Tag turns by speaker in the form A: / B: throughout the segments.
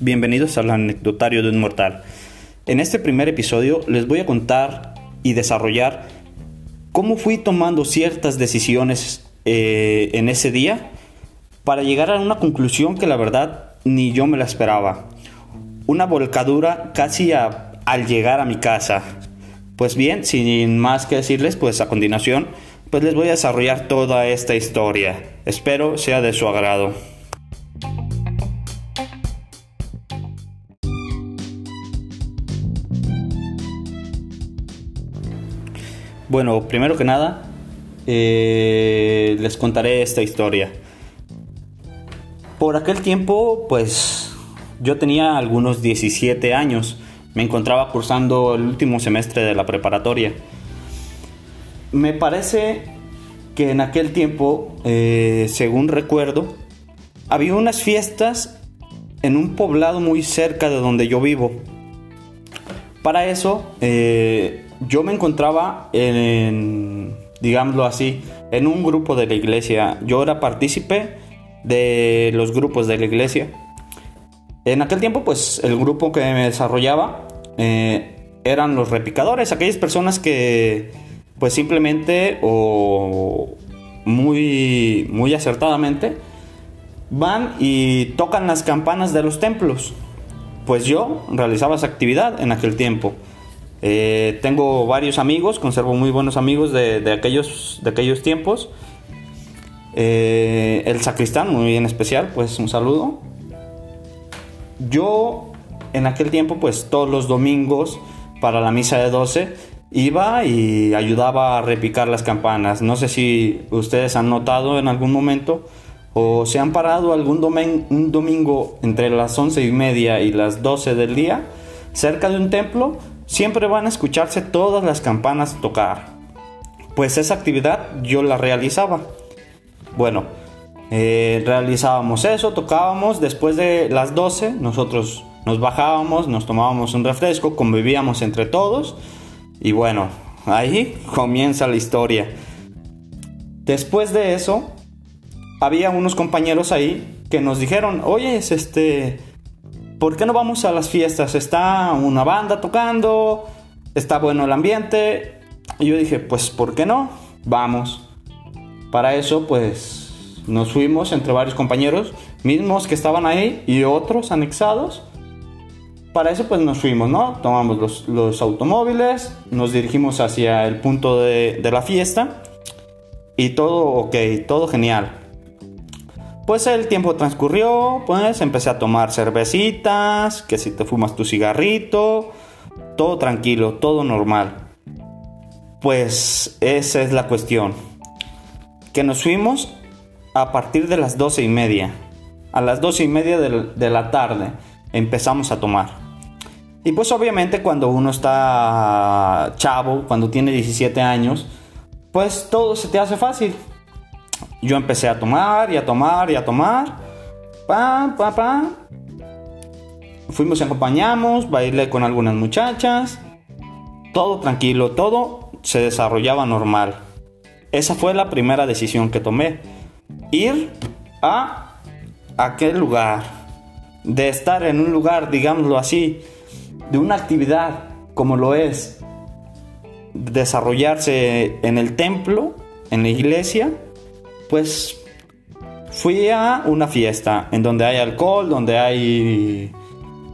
A: Bienvenidos al anecdotario de un mortal. En este primer episodio les voy a contar y desarrollar cómo fui tomando ciertas decisiones eh, en ese día para llegar a una conclusión que la verdad ni yo me la esperaba. Una volcadura casi al llegar a mi casa. Pues bien, sin más que decirles, pues a continuación, pues les voy a desarrollar toda esta historia. Espero sea de su agrado. Bueno, primero que nada, eh, les contaré esta historia. Por aquel tiempo, pues yo tenía algunos 17 años. Me encontraba cursando el último semestre de la preparatoria. Me parece que en aquel tiempo, eh, según recuerdo, había unas fiestas en un poblado muy cerca de donde yo vivo. Para eso, eh, yo me encontraba en, digámoslo así, en un grupo de la iglesia. Yo era partícipe de los grupos de la iglesia. En aquel tiempo, pues el grupo que me desarrollaba eh, eran los repicadores, aquellas personas que, pues simplemente o muy, muy acertadamente, van y tocan las campanas de los templos. Pues yo realizaba esa actividad en aquel tiempo. Eh, tengo varios amigos, conservo muy buenos amigos de, aquellos, de aquellos tiempos. Eh, el sacristán, muy en especial, pues un saludo. Yo en aquel tiempo, pues todos los domingos para la misa de 12 iba y ayudaba a repicar las campanas. No sé si ustedes han notado en algún momento o se han parado algún un domingo entre las once y media y las 12 del día cerca de un templo siempre van a escucharse todas las campanas tocar. Pues esa actividad yo la realizaba. Bueno, eh, realizábamos eso, tocábamos, después de las 12 nosotros nos bajábamos, nos tomábamos un refresco, convivíamos entre todos y bueno, ahí comienza la historia. Después de eso, había unos compañeros ahí que nos dijeron, oye, este, ¿por qué no vamos a las fiestas? Está una banda tocando, está bueno el ambiente. Y yo dije, pues, ¿por qué no? Vamos. Para eso, pues, nos fuimos entre varios compañeros, mismos que estaban ahí y otros anexados. Para eso, pues, nos fuimos, ¿no? Tomamos los, automóviles, nos dirigimos hacia el punto de, de la fiesta. Y todo ok, todo genial. Pues el tiempo transcurrió, pues empecé a tomar cervecitas, que si te fumas tu cigarrito, todo tranquilo, todo normal. Pues esa es la cuestión. Que nos fuimos a partir de las doce y media. A las doce y media de la tarde empezamos a tomar. Y pues obviamente cuando uno está chavo, cuando tiene 17 años, pues todo se te hace fácil yo empecé a tomar y a tomar y a tomar. Pam, pam, pam. Fuimos y acompañamos, bailé con algunas muchachas. Todo tranquilo, todo se desarrollaba normal. Esa fue la primera decisión que tomé. Ir a aquel lugar. De estar en un lugar, digámoslo así, de una actividad como lo es desarrollarse en el templo, en la iglesia, pues fui a una fiesta en donde hay alcohol, donde hay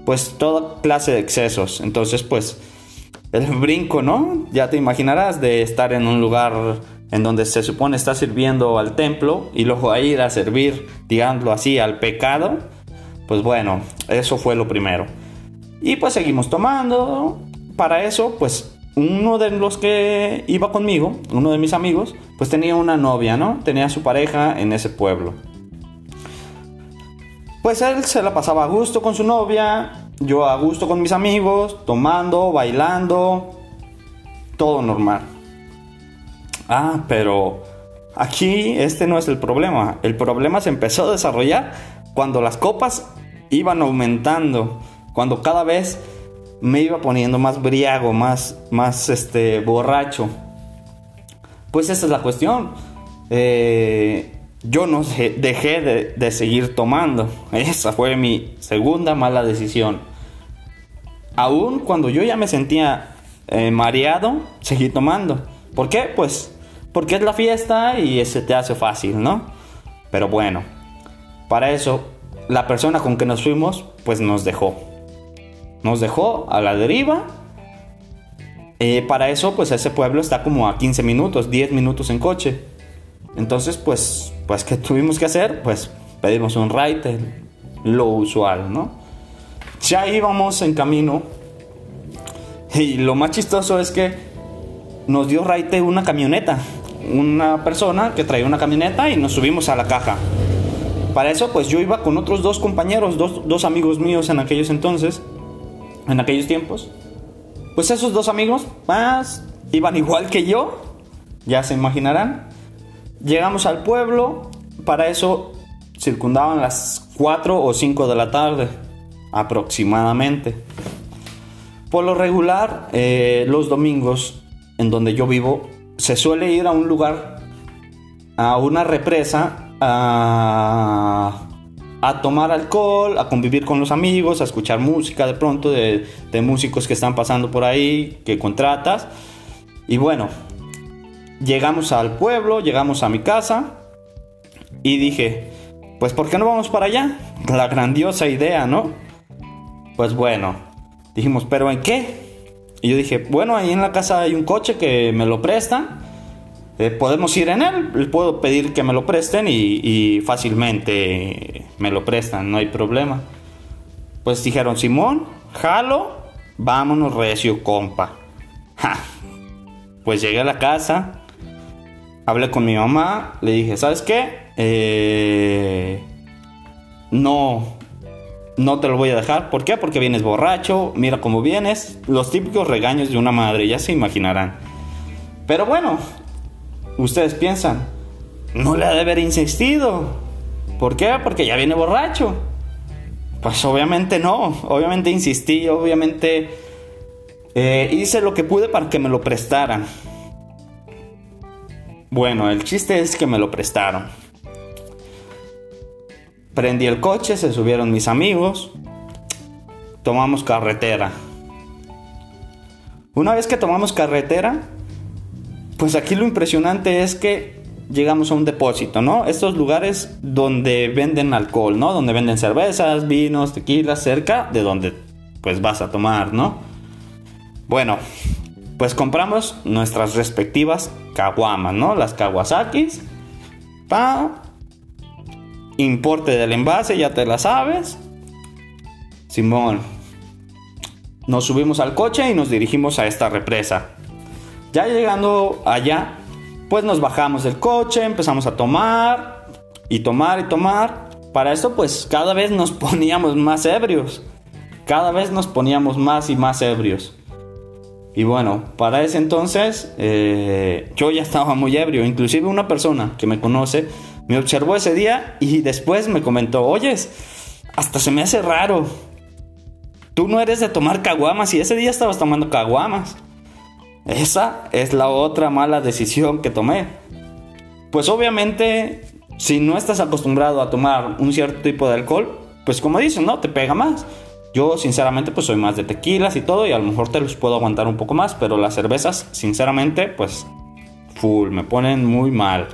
A: pues toda clase de excesos. Entonces pues el brinco, ¿no? Ya te imaginarás de estar en un lugar en donde se supone está sirviendo al templo y luego a ir a servir, digámoslo así, al pecado. Pues bueno, eso fue lo primero. Y pues seguimos tomando. Para eso, pues uno de los que iba conmigo, uno de mis amigos, pues tenía una novia, ¿no? Tenía su pareja en ese pueblo. Pues él se la pasaba a gusto con su novia, yo a gusto con mis amigos, tomando, bailando, todo normal. Ah, pero aquí este no es el problema. El problema se empezó a desarrollar cuando las copas iban aumentando, cuando cada vez me iba poniendo más briago, más, más este, borracho. Pues esa es la cuestión. Eh, yo no dejé de, seguir tomando. Esa fue mi segunda mala decisión. Aún cuando yo ya me sentía eh, mareado, seguí tomando. ¿Por qué? Pues porque es la fiesta y se te hace fácil, ¿no? Pero bueno, para eso la persona con que nos fuimos, pues nos dejó. Nos dejó a la deriva. Eh, para eso, pues ese pueblo está como a 15 minutos, 10 minutos en coche. Entonces, pues, pues, ¿qué tuvimos que hacer? Pues pedimos un ride, lo usual, ¿no? Ya íbamos en camino. Y lo más chistoso es que nos dio raite una camioneta. Una persona que traía una camioneta y nos subimos a la caja. Para eso, pues yo iba con otros dos compañeros, dos, dos amigos míos en aquellos entonces, en aquellos tiempos. Pues esos dos amigos más iban igual que yo, ya se imaginarán. Llegamos al pueblo, para eso circundaban las 4 o 5 de la tarde, aproximadamente. Por lo regular, eh, los domingos en donde yo vivo, se suele ir a un lugar, a una represa, a, tomar alcohol, a convivir con los amigos, a escuchar música de pronto de, de músicos que están pasando por ahí, que contratas. Y bueno, llegamos al pueblo, llegamos a mi casa y dije, pues ¿por qué no vamos para allá? La grandiosa idea, ¿no? Pues bueno, dijimos, ¿pero en qué? Y yo dije, bueno, ahí en la casa hay un coche que me lo prestan. Eh, podemos ir en él, le puedo pedir que me lo presten y, fácilmente me lo prestan, no hay problema. Pues dijeron, Simón, jalo, vámonos recio, compa. Pues llegué a la casa, hablé con mi mamá, le dije, ¿sabes qué? Eh, no, no te lo voy a dejar. ¿Por qué? Porque vienes borracho, mira cómo vienes. Los típicos regaños de una madre, ya se imaginarán. Pero bueno, ustedes piensan, no le ha de haber insistido. ¿Por qué? Porque ya viene borracho. Pues obviamente no, obviamente insistí, obviamente eh, hice lo que pude para que me lo prestaran. Bueno, el chiste es que me lo prestaron. Prendí el coche, se subieron mis amigos, tomamos carretera. Una vez que tomamos carretera, pues aquí lo impresionante es que llegamos a un depósito, ¿no? Estos lugares donde venden alcohol, ¿no? Donde venden cervezas, vinos, tequilas, cerca de donde pues vas a tomar, ¿no? Bueno, pues compramos nuestras respectivas caguamas, ¿no? Las Kawasakis. Pa. Importe del envase, ya te la sabes. Simón. Nos subimos al coche y nos dirigimos a esta represa. Ya llegando allá, pues nos bajamos del coche, empezamos a tomar y tomar y tomar. Para eso pues cada vez nos poníamos más ebrios. Cada vez nos poníamos más y más ebrios. Y bueno, para ese entonces eh, yo ya estaba muy ebrio. Inclusive una persona que me conoce me observó ese día y después me comentó, oyes, hasta se me hace raro. Tú no eres de tomar caguamas y ese día estabas tomando caguamas. Esa es la otra mala decisión que tomé. Pues obviamente, si no estás acostumbrado a tomar un cierto tipo de alcohol, pues como dicen, ¿no? Te pega más. Yo sinceramente pues soy más de tequilas y todo y a lo mejor te los puedo aguantar un poco más, pero las cervezas sinceramente pues full, me ponen muy mal.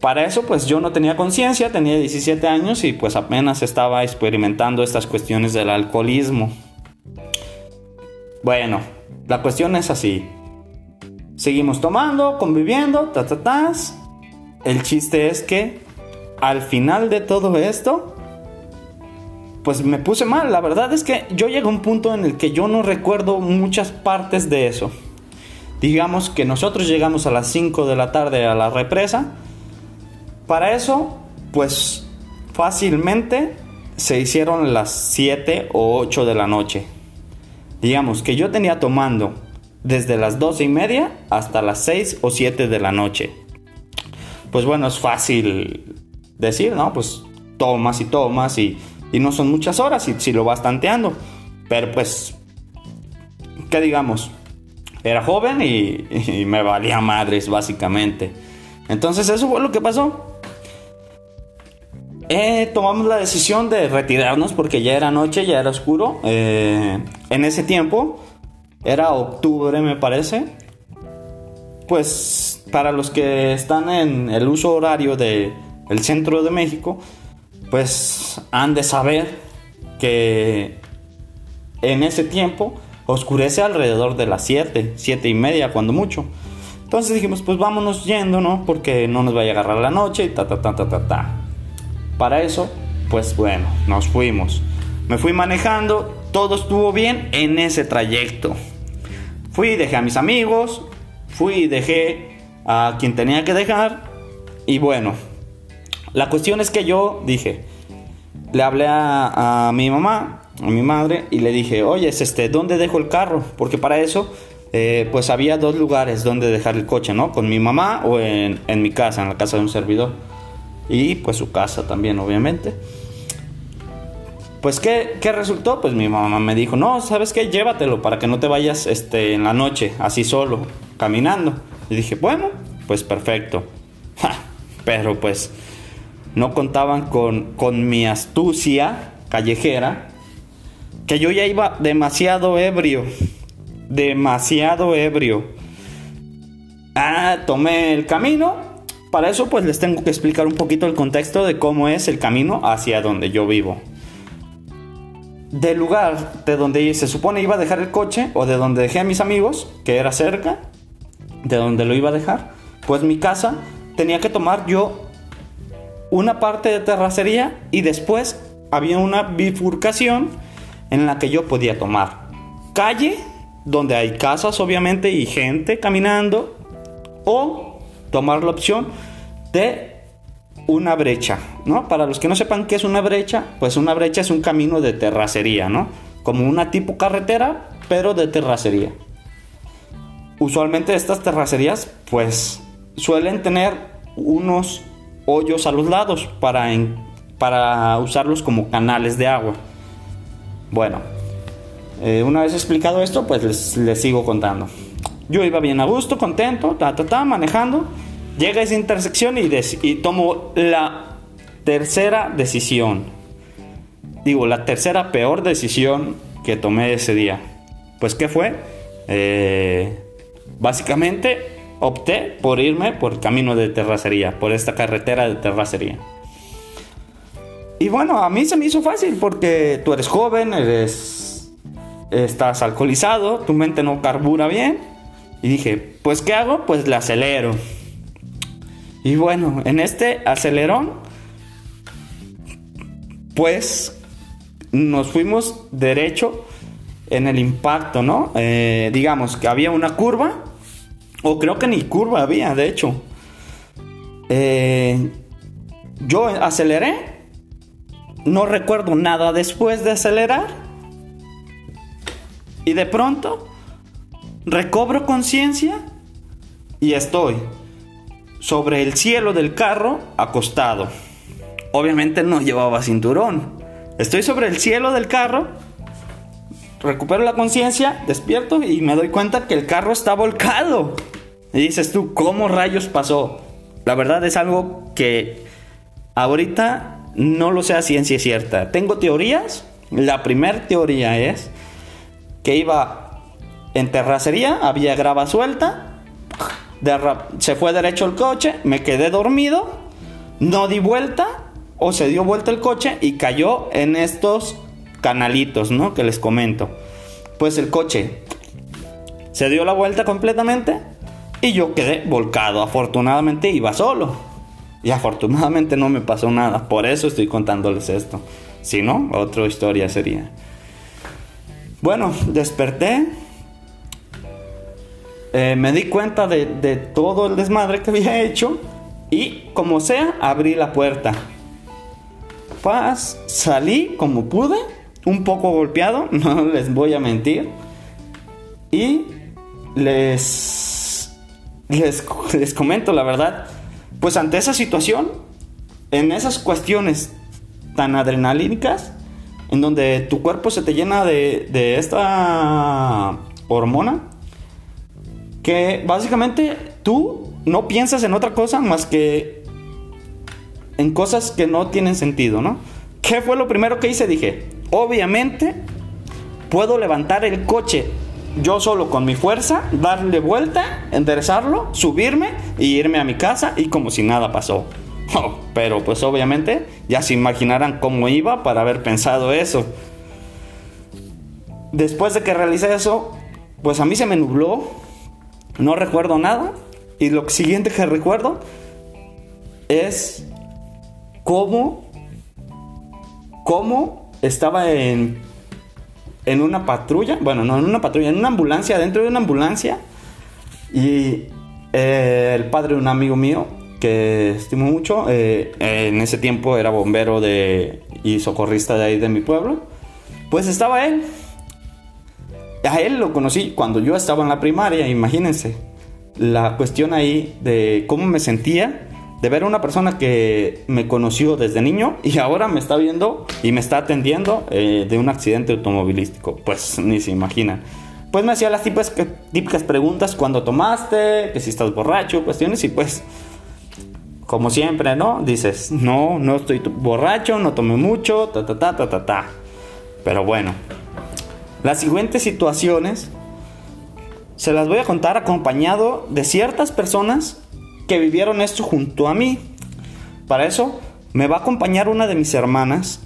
A: Para eso pues yo no tenía conciencia, tenía 17 años y pues apenas estaba experimentando estas cuestiones del alcoholismo. Bueno, la cuestión es así. Seguimos tomando, conviviendo, ta ta ta. El chiste es que al final de todo esto pues me puse mal. La verdad es que yo llegué a un punto en el que yo no recuerdo muchas partes de eso. Digamos que nosotros llegamos a las 5 de la tarde a la represa. Para eso, pues fácilmente se hicieron las 7 o 8 de la noche. Digamos que yo tenía tomando desde las 12 y media hasta las 6 o 7 de la noche. Pues bueno, es fácil decir, ¿no? Pues tomas y tomas y y no son muchas horas si, lo vas tanteando. Pero pues, ¿qué digamos? Era joven y, me valía madres, básicamente. Entonces eso fue lo que pasó. eh, tomamos la decisión de retirarnos porque ya era noche, ya era oscuro. Eh, en ese tiempo, era octubre me parece. Pues para los que están en el uso horario del el centro de México, pues han de saber que en ese tiempo oscurece alrededor de las 7, 7 y media cuando mucho. Entonces dijimos, pues vámonos yendo, ¿no? Porque no nos vaya a agarrar la noche y ta, ta, ta, ta, ta, ta. Para eso, pues bueno, nos fuimos. Me fui manejando, todo estuvo bien en ese trayecto. Fui y dejé a mis amigos, fui y dejé a quien tenía que dejar. Y bueno, la cuestión es que yo dije, le hablé a, mi mamá, a mi madre, y le dije, oye, este, ¿dónde dejo el carro? Porque para eso, eh, pues había dos lugares donde dejar el coche, ¿no? Con mi mamá o en, en mi casa, en la casa de un servidor. Y pues su casa también, obviamente. Pues ¿qué, ¿qué, resultó? Pues mi mamá me dijo, no, ¿sabes qué? Llévatelo para que no te vayas este, en la noche, así solo, caminando. Y dije, bueno, pues perfecto. pero pues no contaban con, con mi astucia callejera, que yo ya iba demasiado ebrio, demasiado ebrio. Ah, tomé el camino. Para eso pues les tengo que explicar un poquito el contexto de cómo es el camino hacia donde yo vivo. Del lugar de donde se supone iba a dejar el coche o de donde dejé a mis amigos, que era cerca, de donde lo iba a dejar, pues mi casa tenía que tomar yo una parte de terracería y después había una bifurcación en la que yo podía tomar calle, donde hay casas obviamente y gente caminando, o tomar la opción de una brecha, ¿no? Para los que no sepan qué es una brecha, pues una brecha es un camino de terracería, ¿no? Como una tipo carretera, pero de terracería. Usualmente estas terracerías, pues, suelen tener unos hoyos a los lados para, para usarlos como canales de agua. Bueno, eh, una vez explicado esto, pues les, sigo contando. Yo iba bien a gusto, contento, ta, ta, ta, manejando. Llega esa intersección y, tomo la tercera decisión. Digo, la tercera peor decisión que tomé ese día. Pues, ¿qué fue? Eh, básicamente opté por irme por camino de terracería, por esta carretera de terracería. Y bueno, a mí se me hizo fácil porque tú eres joven, eres estás alcoholizado, tu mente no carbura bien. Y dije, pues ¿qué hago? Pues le acelero. Y bueno, en este acelerón, pues nos fuimos derecho en el impacto, ¿no? Eh, digamos que había una curva o creo que ni curva había, de hecho. Eh, yo aceleré. No recuerdo nada después de acelerar. Y de pronto recobro conciencia y estoy sobre el cielo del carro acostado. Obviamente no llevaba cinturón. Estoy sobre el cielo del carro, recupero la conciencia, despierto y me doy cuenta que el carro está volcado. Y dices tú, ¿cómo rayos pasó? La verdad es algo que ahorita no lo sé a ciencia cierta. Tengo teorías. La primera teoría es que iba en terracería, había grava suelta, se fue derecho el coche, me quedé dormido, no di vuelta o se dio vuelta el coche y cayó en estos canalitos, ¿no? Que les comento. Pues el coche se dio la vuelta completamente y yo quedé volcado. Afortunadamente iba solo. Y afortunadamente no me pasó nada. Por eso estoy contándoles esto. Si no, otra historia sería. Bueno, desperté. Eh, me di cuenta de, de todo el desmadre que había hecho. Y como sea, abrí la puerta. Paz, salí como pude. Un poco golpeado, no les voy a mentir. Y les les, comento la verdad, pues ante esa situación, en esas cuestiones tan adrenalínicas, en donde tu cuerpo se te llena de, de esta hormona, que básicamente tú no piensas en otra cosa más que en cosas que no tienen sentido, ¿no? ¿Qué fue lo primero que hice? Dije, obviamente puedo levantar el coche yo solo con mi fuerza, darle vuelta, enderezarlo, subirme y irme a mi casa y como si nada pasó. Oh, pero pues obviamente ya se imaginarán cómo iba para haber pensado eso. Después de que realicé eso, pues a mí se me nubló, no recuerdo nada y lo siguiente que recuerdo es cómo, cómo estaba en, en una patrulla, bueno, no en una patrulla, en una ambulancia, dentro de una ambulancia. Y eh, el padre de un amigo mío, que estimo mucho, eh, en ese tiempo era bombero de, y socorrista de ahí de mi pueblo, pues estaba él. A él lo conocí cuando yo estaba en la primaria, imagínense. La cuestión ahí de cómo me sentía de ver a una persona que me conoció desde niño y ahora me está viendo y me está atendiendo eh, de un accidente automovilístico. Pues ni se imagina. Pues me hacía las típicas, preguntas cuando tomaste, que si estás borracho, cuestiones y pues como siempre, ¿no? Dices, no, no estoy borracho, no tomé mucho, ta, ta, ta, ta, ta, ta. Pero bueno, las siguientes situaciones se las voy a contar acompañado de ciertas personas que vivieron esto junto a mí. Para eso me va a acompañar una de mis hermanas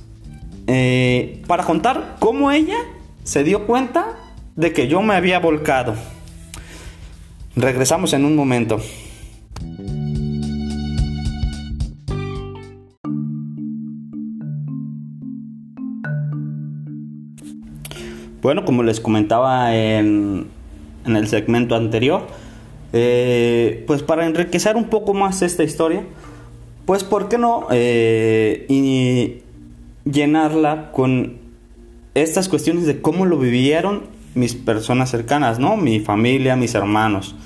A: eh, para contar cómo ella se dio cuenta de que yo me había volcado. Regresamos en un momento. Bueno, como les comentaba en, en el segmento anterior, eh, pues para enriquecer un poco más esta historia, pues ¿por qué no eh, y llenarla con estas cuestiones de cómo lo vivieron mis personas cercanas, ¿no? Mi familia, mis hermanos,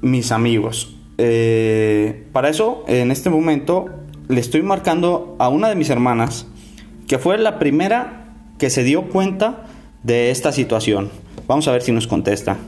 A: mis amigos. Eh, para eso, en este momento, le estoy marcando a una de mis hermanas, que fue la primera que se dio cuenta de esta situación. Vamos a ver si nos contesta.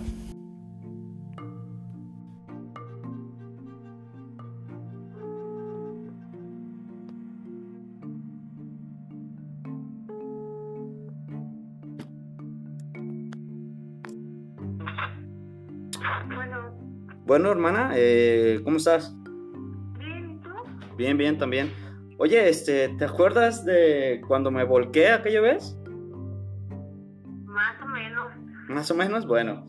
A: Bueno, hermana, eh, ¿cómo estás?
B: Bien, ¿y tú?
A: Bien, bien, también. Oye, este, ¿te acuerdas de cuando me volqué aquella vez?
B: Más o menos,
A: bueno.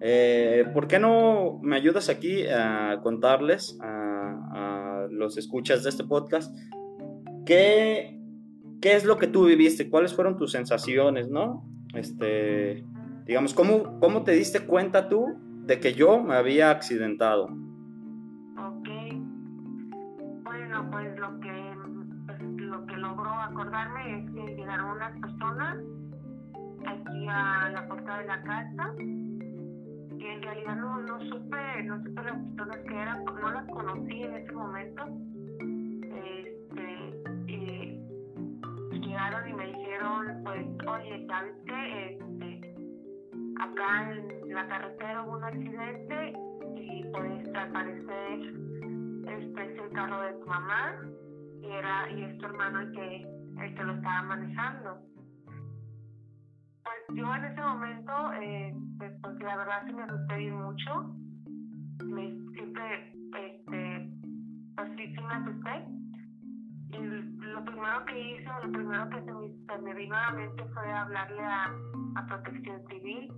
A: Eh, ¿Por qué no me ayudas aquí a contarles a, los escuchas de este podcast qué, qué es lo que tú viviste? ¿Cuáles fueron tus sensaciones, no? Este, digamos, ¿cómo, cómo te diste cuenta tú de que yo me había accidentado.
B: Ok. Bueno, pues lo que, lo que logró acordarme es que llegaron unas personas a la puerta de la casa que en realidad no, no supe, no supe las personas que eran, no las conocí en ese momento. Este, llegaron y me dijeron, pues, oye, ¿sabes qué? Este, acá en la carretera hubo un accidente y pues al parecer este es el carro de tu mamá y era y es tu hermano el que el que lo estaba manejando pues yo en ese momento eh, pues, la verdad sí me asusté mucho me, siempre este pues sí, sí me asusté y lo primero que hice lo primero que se me, vino a la mente fue hablarle a, a protección civil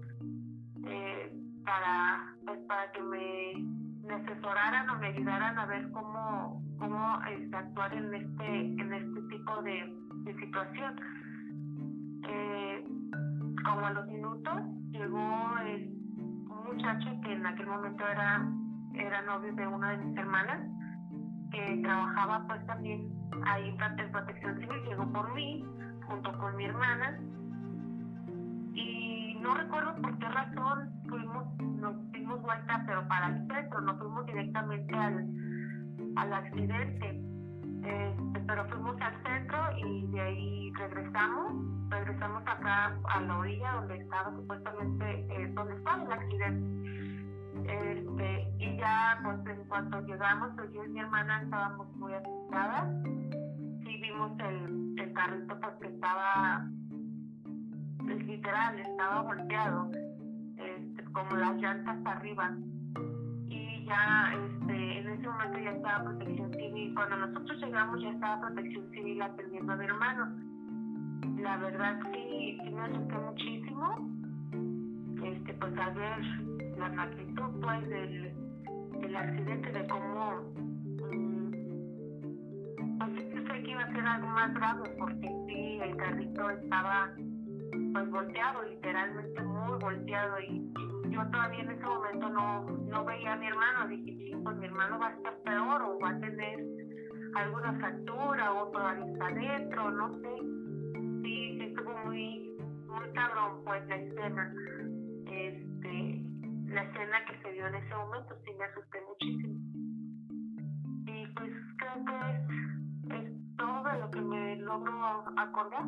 B: eh, para, pues, para que me, asesoraran o me ayudaran a ver cómo, cómo este, actuar en este, en este tipo de, situación. Eh, como a los minutos llegó un muchacho que en aquel momento era, era novio de una de mis hermanas, que trabajaba pues también ahí en protección civil, llegó por mí junto con mi hermana no recuerdo por qué razón fuimos, nos dimos vuelta, pero para el centro, no fuimos directamente al, al accidente. Este, pero fuimos al y de ahí regresamos, regresamos acá a la orilla donde estaba supuestamente, eh, donde estaba el accidente. Este, y ya, pues en cuanto llegamos, pues yo y mi hermana estábamos muy asustadas. Sí vimos el, carrito pues que estaba, es literal, estaba volteado, este, como las llantas arriba. Ya, este, en ese momento ya estaba protección civil. Cuando nosotros llegamos ya estaba protección civil atendiendo a mi hermano. La verdad sí, sí me asusté muchísimo. Este, pues al ver la magnitud pues del, del accidente, de cómo mm, pues pensé que iba a ser algo más grave porque sí, el carrito estaba pues volteado, literalmente muy volteado y yo todavía en ese momento no, no veía a mi hermano, dije, sí, pues mi hermano va a estar peor o va a tener alguna fractura o todavía está adentro, no sé. Sí, sí estuvo muy, muy cabrón pues la escena. Este, la escena que se dio en ese momento sí me asusté muchísimo. Y pues creo que es, es todo de lo que me logro acordar.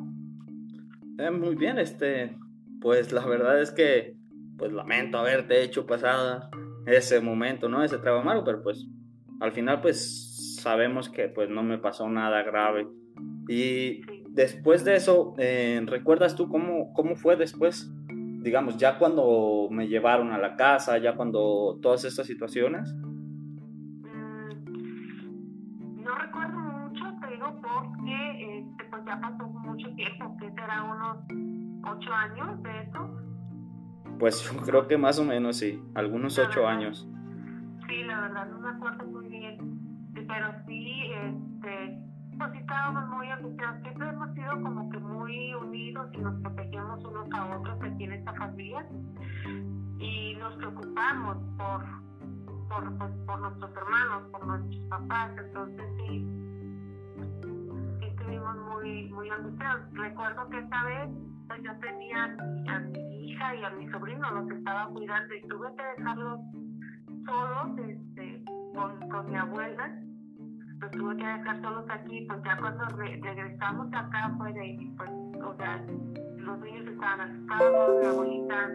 A: Eh, muy bien, este, pues la verdad es que, pues lamento haberte hecho pasada ese momento, ¿no? Ese trago amargo, pero pues al final pues sabemos que pues no me pasó nada grave. Y después de eso, eh, ¿recuerdas tú cómo, cómo fue después? Digamos, ya cuando me llevaron a la casa, ya cuando todas estas situaciones.
B: Mm, no recuerdo mucho, te digo, porque este, pues ya pasó mucho tiempo, que será unos ocho años de eso.
A: Pues yo creo que más o menos sí, algunos
B: La
A: ocho
B: verdad.
A: años.
B: Sí, la verdad no me acuerdo muy bien, pero sí, este, pues sí estábamos muy asociados. Siempre hemos sido como que muy unidos y nos protegemos unos a otros aquí en esta familia y nos preocupamos por, por, pues, por nuestros hermanos, por nuestros papás. Entonces sí, sí estuvimos muy, muy angustiados. Recuerdo que esta vez yo tenía a mi, hija y a mi sobrino, los estaba cuidando y tuve que dejarlos solos este, con, con mi abuela. Los tuve que dejar solos aquí, pues ya cuando re- regresamos acá, pues, de, pues, o sea, los niños estaban asustados, mi abuelita,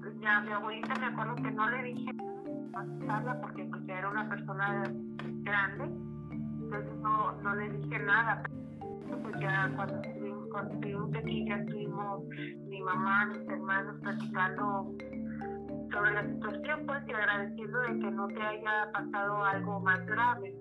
B: pues, ya mi abuelita me acuerdo que no le dije nada, asustarla porque pues ya era una persona grande, entonces no, no le dije nada. Pues ya cuando cuando estuvimos aquí, ya estuvimos mi mamá, mis hermanos platicando sobre la situación, pues, y agradeciendo de que no te haya pasado algo más grave.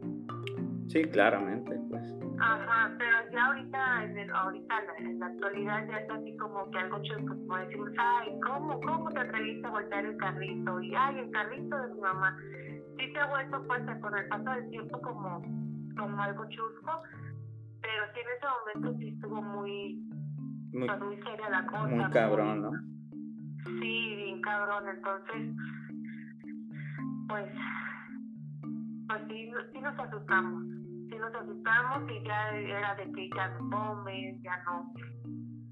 A: Sí, claramente, pues.
B: Ajá, pero ya ahorita, en, el, ahorita en la, en la actualidad ya es así como que algo chusco, como decimos, ay, ¿cómo, cómo te atreviste a voltear el carrito? Y ay, el carrito de mi mamá. Sí se ha vuelto pues con el paso del tiempo como, como algo chusco, pero sí en ese momento sí estuvo muy,
A: Muy,
B: pues, muy seria la cosa.
A: muy cabrón, ¿no?
B: Sí, bien cabrón, entonces, pues, pues sí, sí nos asustamos, sí nos asustamos y ya era de que ya no tomes, ya no,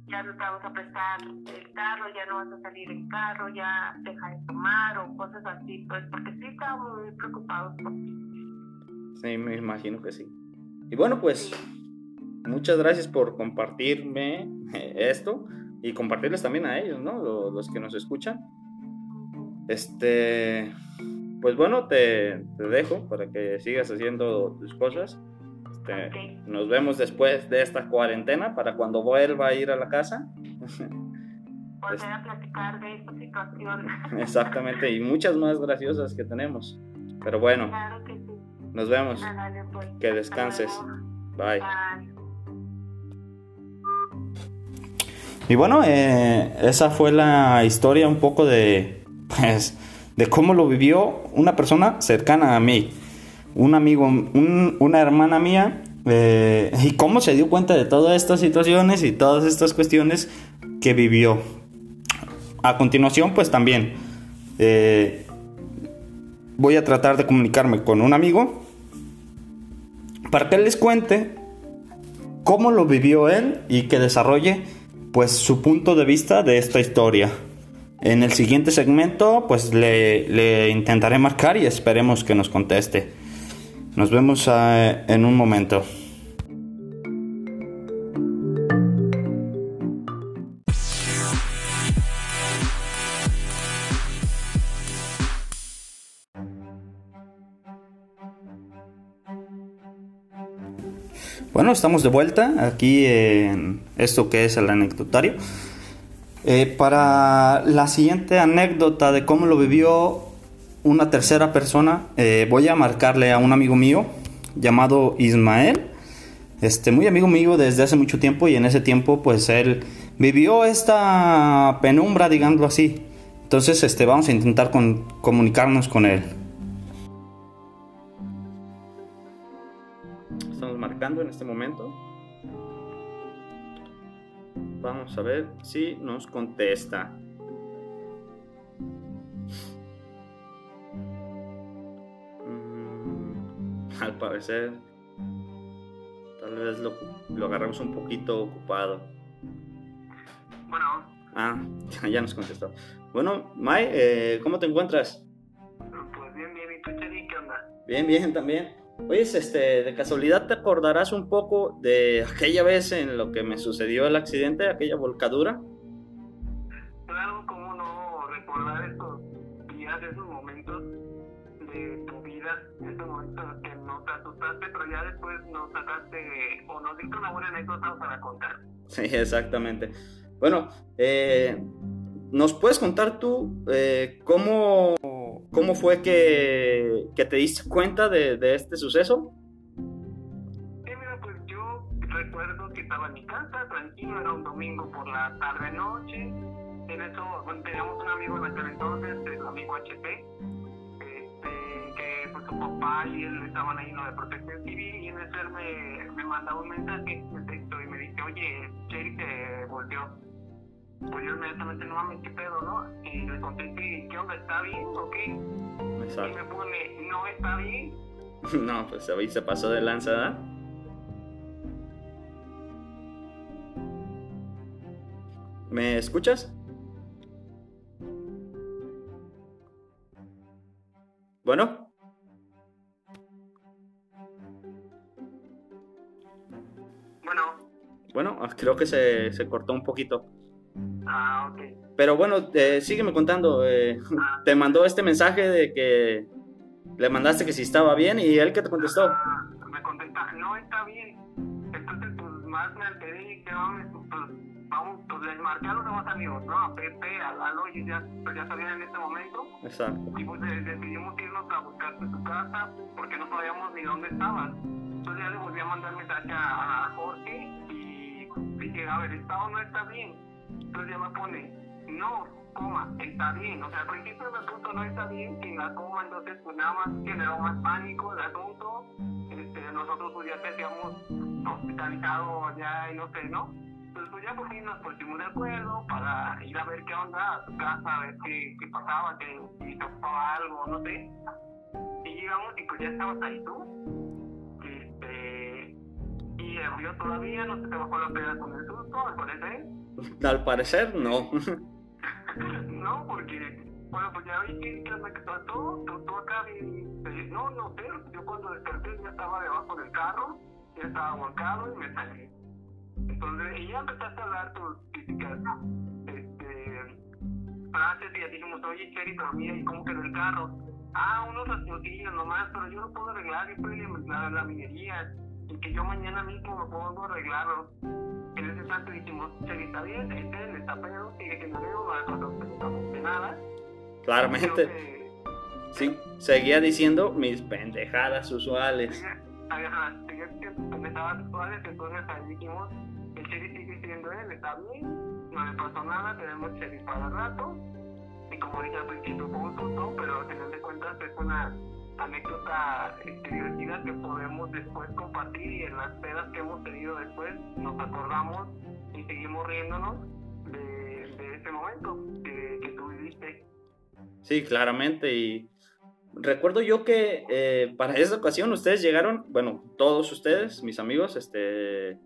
B: ya no te vamos a prestar el carro, ya no vas a salir en carro, ya deja de tomar o cosas así, pues, porque sí estábamos muy preocupados por ti.
A: Sí, me imagino que sí. Y bueno, pues muchas gracias por compartirme eh, esto y compartirles también a ellos, ¿no? Lo- Los, que nos escuchan. Este, pues bueno, te, te dejo para que sigas haciendo tus cosas. Este, nos vemos después de esta cuarentena para cuando vuelva a ir a la casa.
B: Volver a platicar de esta situación.
A: Exactamente, y muchas más graciosas que tenemos. Pero bueno,
B: claro que sí.
A: nos vemos.
B: Pues.
A: Que descanses. Bye. Y bueno, eh, esa fue la historia un poco de, pues, de cómo lo vivió una persona cercana a mí, un amigo, un- una hermana mía, eh, y cómo se dio cuenta de todas estas situaciones y todas estas cuestiones que vivió. A continuación, pues también eh, voy a tratar de comunicarme con un amigo para que les cuente cómo lo vivió él y que desarrolle pues su punto de vista de esta historia. En el siguiente segmento pues le, intentaré marcar y esperemos que nos conteste. Nos vemos eh, en un momento. Bueno, estamos de vuelta aquí en esto que es el anecdotario. Eh, para la siguiente anécdota de cómo lo vivió una tercera persona, eh, voy a marcarle a un amigo mío llamado Ismael. Este, muy amigo mío desde hace mucho tiempo y en ese tiempo pues él vivió esta penumbra, digámoslo así. Entonces este, vamos a intentar comunicarnos con él. En este momento. Vamos a ver si nos contesta. Mm, al parecer, tal vez lo, lo agarramos un poquito ocupado.
C: Bueno.
A: Ah, ya nos contestó. Bueno, Mai, eh, ¿cómo te encuentras?
C: Pues bien, bien. ¿Y tú, Chedi, qué onda?
A: Bien, bien, también. Oye, este, de casualidad te acordarás un poco de aquella vez en lo que me sucedió el accidente, aquella volcadura.
C: Claro, cómo no recordar esos días, esos momentos de tu vida, esos momentos que no te asustaste, pero ya después nos sacaste o nos diste una buena anécdota para contar.
A: Sí, exactamente. Bueno, eh, ¿nos puedes contar tú eh, cómo ¿Cómo fue que, que te diste cuenta de, de, este suceso?
C: Mira, pues yo recuerdo que estaba en mi casa, tranquilo, era un domingo por la tarde-noche. En eso, bueno, teníamos un amigo en aquel entonces, el amigo HP, este, que pues su papá y él estaban ahí en lo de protección civil y en eso él me, me mandaba un mensaje de texto y me dice, oye, Cherry te volteó pues yo inmediatamente no mames, qué pedo, ¿no? Y le contesté, ¿qué onda? ¿Está bien o qué? Exacto. Y me pone, no está bien.
A: no, pues ahí se pasó de lanza, ¿verdad? ¿Me escuchas? Bueno.
C: Bueno.
A: Bueno, ah, creo que se, se cortó un poquito.
C: Ah, ok.
A: Pero bueno, eh, sígueme contando. Eh, ah. te mandó este mensaje de que le mandaste que si estaba bien y él que te contestó.
C: Ah, me contesta, no está bien. Entonces, pues más me alteré y que vamos, pues, vamos, pues les marqué a los demás amigos, ¿no? A Pepe, a Lalo, y ya, pues, ya sabían en este momento.
A: Exacto.
C: Y pues decidimos irnos a buscarte tu casa porque no sabíamos ni dónde estabas. Entonces ya le volví a mandar mensaje a, a Jorge y dije, a ver, ¿está o no está bien? Entonces ya me pone, no, coma, está bien. O sea, al principio me puso no está bien, que la coma, entonces pues nada más generó más pánico el asunto. Este, nosotros pues ya te habíamos hospitalizado ya y no sé, ¿no? Entonces pues ya por fin nos pusimos de acuerdo para ir a ver qué onda a tu casa, a ver qué, qué pasaba, que si ocupaba algo, no sé. Y llegamos y pues ya estabas ahí tú. Este, y yo todavía no se te bajó la peda con el susto, al parecer.
A: Al parecer, no.
C: no, porque, bueno, pues ya vi que, que me trató, acá bien, no, no sé, yo cuando desperté ya estaba debajo del carro, ya estaba volcado y me salí. Entonces, y ya empezaste a hablar tus típicas este, frases y ya dijimos, oye, Cherry, pero mira, ¿y cómo quedó el carro? Ah, unos rasposillos nomás, pero yo no puedo arreglar, yo en la, la minería, y que yo mañana mismo me puedo arreglarlo en ese instante dijimos, se está bien, este está pedo, sigue siendo vivo, no de nada.
A: Claramente. sí, seguía diciendo mis pendejadas usuales.
C: Seguía diciendo pendejadas usuales, entonces ahí dijimos, el sheriff sigue siendo él, está bien, no le pasó nada, tenemos sheriff para rato. Y como dije al principio, fue un susto, pero al final de cuentas es una anécdota este, divertida que podemos después compartir y en las pedas que hemos tenido después nos acordamos y seguimos riéndonos de, de ese momento que, que, tú viviste.
A: Sí, claramente. Y recuerdo yo que eh, para esa ocasión ustedes llegaron, bueno, todos ustedes, mis amigos, este,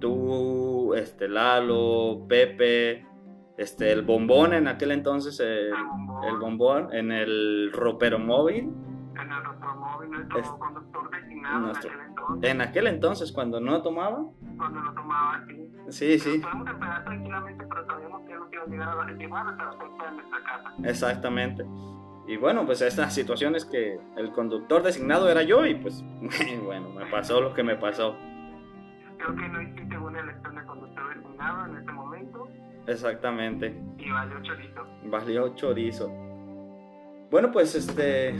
A: tú, este, Lalo, Pepe, este, el bombón en aquel entonces, eh, el bombón en el ropero móvil
C: en el automóvil, nuestro conductor designado nuestro, en aquel entonces.
A: En aquel entonces, cuando no tomaba.
C: Cuando no tomaba,
A: sí. Sí, sí.
C: Podemos empezar tranquilamente, pero sabíamos que no iba a llegar a la llevar hasta la puerta de nuestra casa.
A: Exactamente. Y bueno, pues esta situación es que el conductor designado era yo y pues bueno, me pasó lo que me pasó.
C: creo que no hiciste buena elección de conductor designado en este momento.
A: Exactamente.
C: Y valió chorizo.
A: Valió chorizo. Bueno, pues este.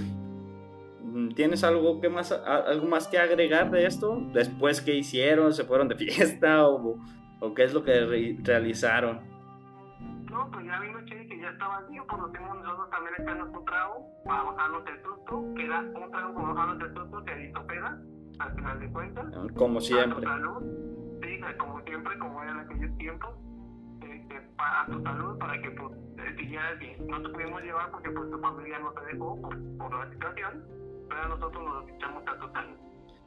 A: ¿Tienes algo, que más, algo más que agregar de esto? Después, ¿qué hicieron? ¿Se fueron de fiesta? ¿O, o qué es lo que realizaron?
C: No, pues ya vino Chile que ya estaba bien, por lo que nosotros también echamos un trago para bajarnos el susto, que era un trago para bajarnos el susto que hizo peda, al final de cuentas.
A: Como siempre.
C: A tu salud, sí, como siempre, como era en aquellos tiempos, este, para tu salud, para que pues, siguieras bien. No te pudimos llevar porque pues tu familia no te dejó por, por la situación, pero nosotros nos.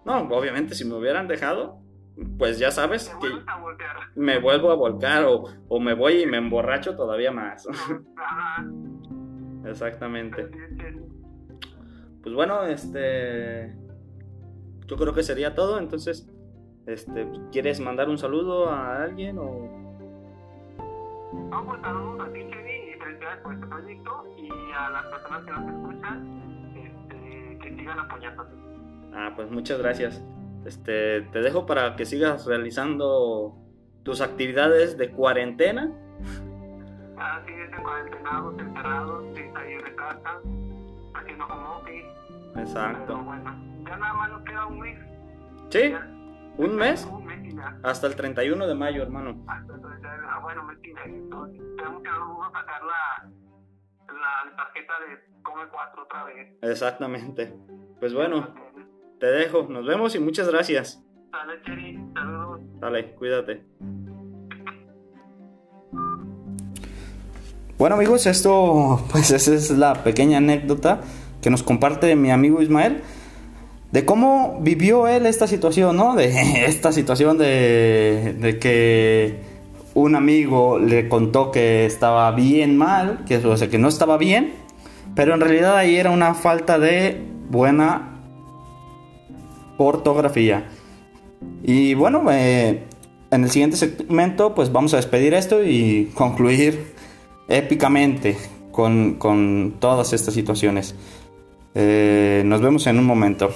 A: No, obviamente, si me hubieran dejado, pues ya sabes que me vuelvo a volcar o, o, me voy y me emborracho todavía más. Exactamente. Pues bueno, este yo creo que sería todo, entonces este ¿quieres mandar un saludo a alguien o
C: no, pues saludos a ti, Chevy, y felicidades por este proyecto y a las personas que nos escuchan, sigan apoyándote.
A: Ah, pues muchas gracias. Este, te dejo para que sigas realizando tus actividades de cuarentena.
C: Sí, de cuarentenados, encerrados, sin salir de casa, haciendo home office.
A: Exacto.
C: Pero bueno, ya nada más nos queda un mes.
A: ¿Sí? ¿Un mes?
C: Un mes y ya.
A: Hasta el 31 de mayo, hermano.
C: Hasta el 31, ah, bueno, mes y medio. Entonces, tenemos que vamos a sacar la, la tarjeta de Come 4 otra vez.
A: Exactamente. Pues bueno te dejo. Nos vemos y muchas gracias.
C: Dale, Cheri. Saludos.
A: Dale, cuídate. Bueno amigos, esto pues esa es la pequeña anécdota que nos comparte mi amigo Ismael de cómo vivió él esta situación, ¿no? De esta situación de, de que un amigo le contó que estaba bien mal, que, que no estaba bien, pero en realidad ahí era una falta de buena ortografía. Y bueno, eh, en el siguiente segmento pues vamos a despedir esto y concluir épicamente con, con todas estas situaciones. Eh, nos vemos en un momento.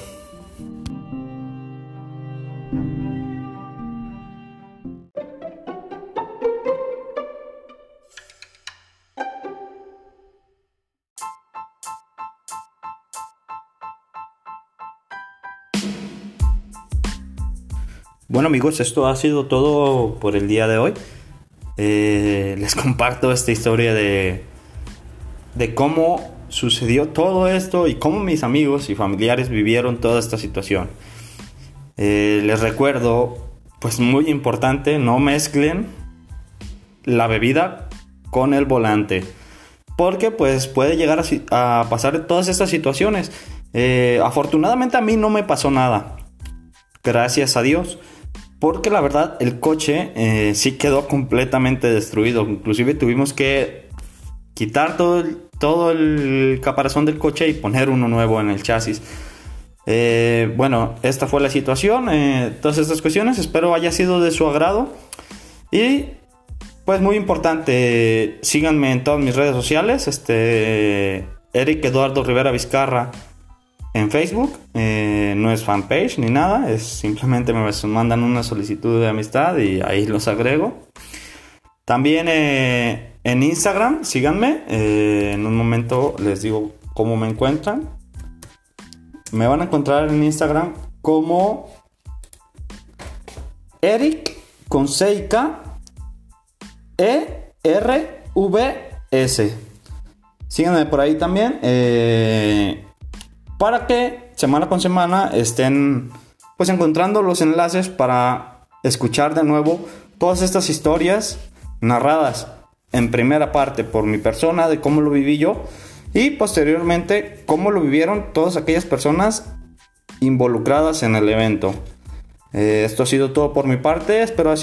A: Bueno amigos, esto ha sido todo por el día de hoy. Eh, les comparto esta historia de, de cómo sucedió todo esto y cómo mis amigos y familiares vivieron toda esta situación. Eh, les recuerdo, pues muy importante, no mezclen la bebida con el volante. Porque pues puede llegar a, pasar todas estas situaciones. Eh, afortunadamente a mí no me pasó nada. Gracias a Dios. Porque la verdad el coche eh, sí quedó completamente destruido. Inclusive tuvimos que quitar todo el, todo el caparazón del coche y poner uno nuevo en el chasis. Eh, bueno, esta fue la situación. Eh, todas estas cuestiones espero haya sido de su agrado. Y pues muy importante, síganme en todas mis redes sociales. Este, Eric Eduardo Rivera Vizcarra en Facebook. Eh, no es fanpage ni nada, es simplemente me mandan una solicitud de amistad y ahí los agrego. También eh, en Instagram, síganme. Eh, en un momento les digo cómo me encuentran. Me van a encontrar en Instagram como Eric con E R V S. Síganme por ahí también para que semana con semana estén pues encontrando los enlaces para escuchar de nuevo todas estas historias narradas en primera parte por mi persona de cómo lo viví yo y posteriormente cómo lo vivieron todas aquellas personas involucradas en el evento. Eh, esto ha sido todo por mi parte, espero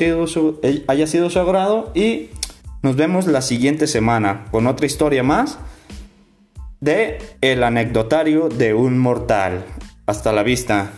A: eh, haya sido su agrado y nos vemos la siguiente semana con otra historia más de El anecdotario de un mortal. Hasta la vista.